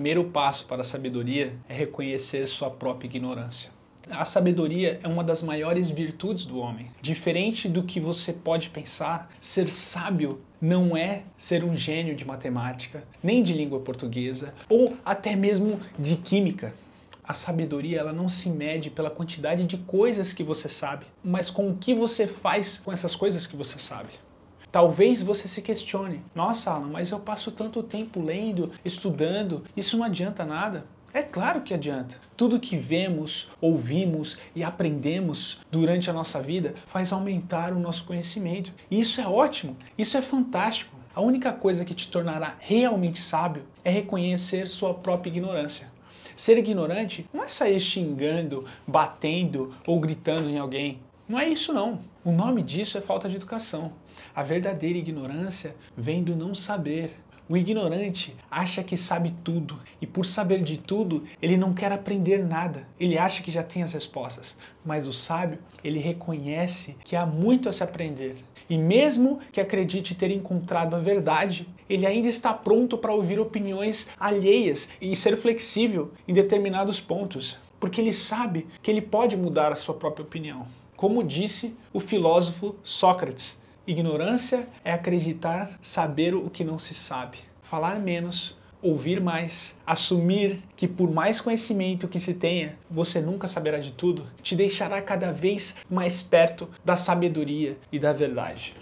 primeiro passo para a sabedoria é reconhecer sua própria ignorância. A sabedoria é uma das maiores virtudes do homem. Diferente do que você pode pensar, ser sábio não é ser um gênio de matemática, nem de língua portuguesa ou até mesmo de química. A sabedoria ela não se mede pela quantidade de coisas que você sabe, mas com o que você faz com essas coisas que você sabe. Talvez você se questione: nossa, Alan, mas eu passo tanto tempo lendo, estudando, isso não adianta nada. É claro que adianta. Tudo que vemos, ouvimos e aprendemos durante a nossa vida faz aumentar o nosso conhecimento. E isso é ótimo, isso é fantástico. A única coisa que te tornará realmente sábio é reconhecer sua própria ignorância. Ser ignorante não é sair xingando, batendo ou gritando em alguém. Não é isso não. O nome disso é falta de educação. A verdadeira ignorância vem do não saber. O ignorante acha que sabe tudo e, por saber de tudo, ele não quer aprender nada. Ele acha que já tem as respostas. Mas o sábio, ele reconhece que há muito a se aprender. E mesmo que acredite ter encontrado a verdade, ele ainda está pronto para ouvir opiniões alheias e ser flexível em determinados pontos, porque ele sabe que ele pode mudar a sua própria opinião. Como disse o filósofo Sócrates, Ignorância é acreditar saber o que não se sabe, falar menos, ouvir mais, assumir que por mais conhecimento que se tenha, você nunca saberá de tudo, te deixará cada vez mais perto da sabedoria e da verdade.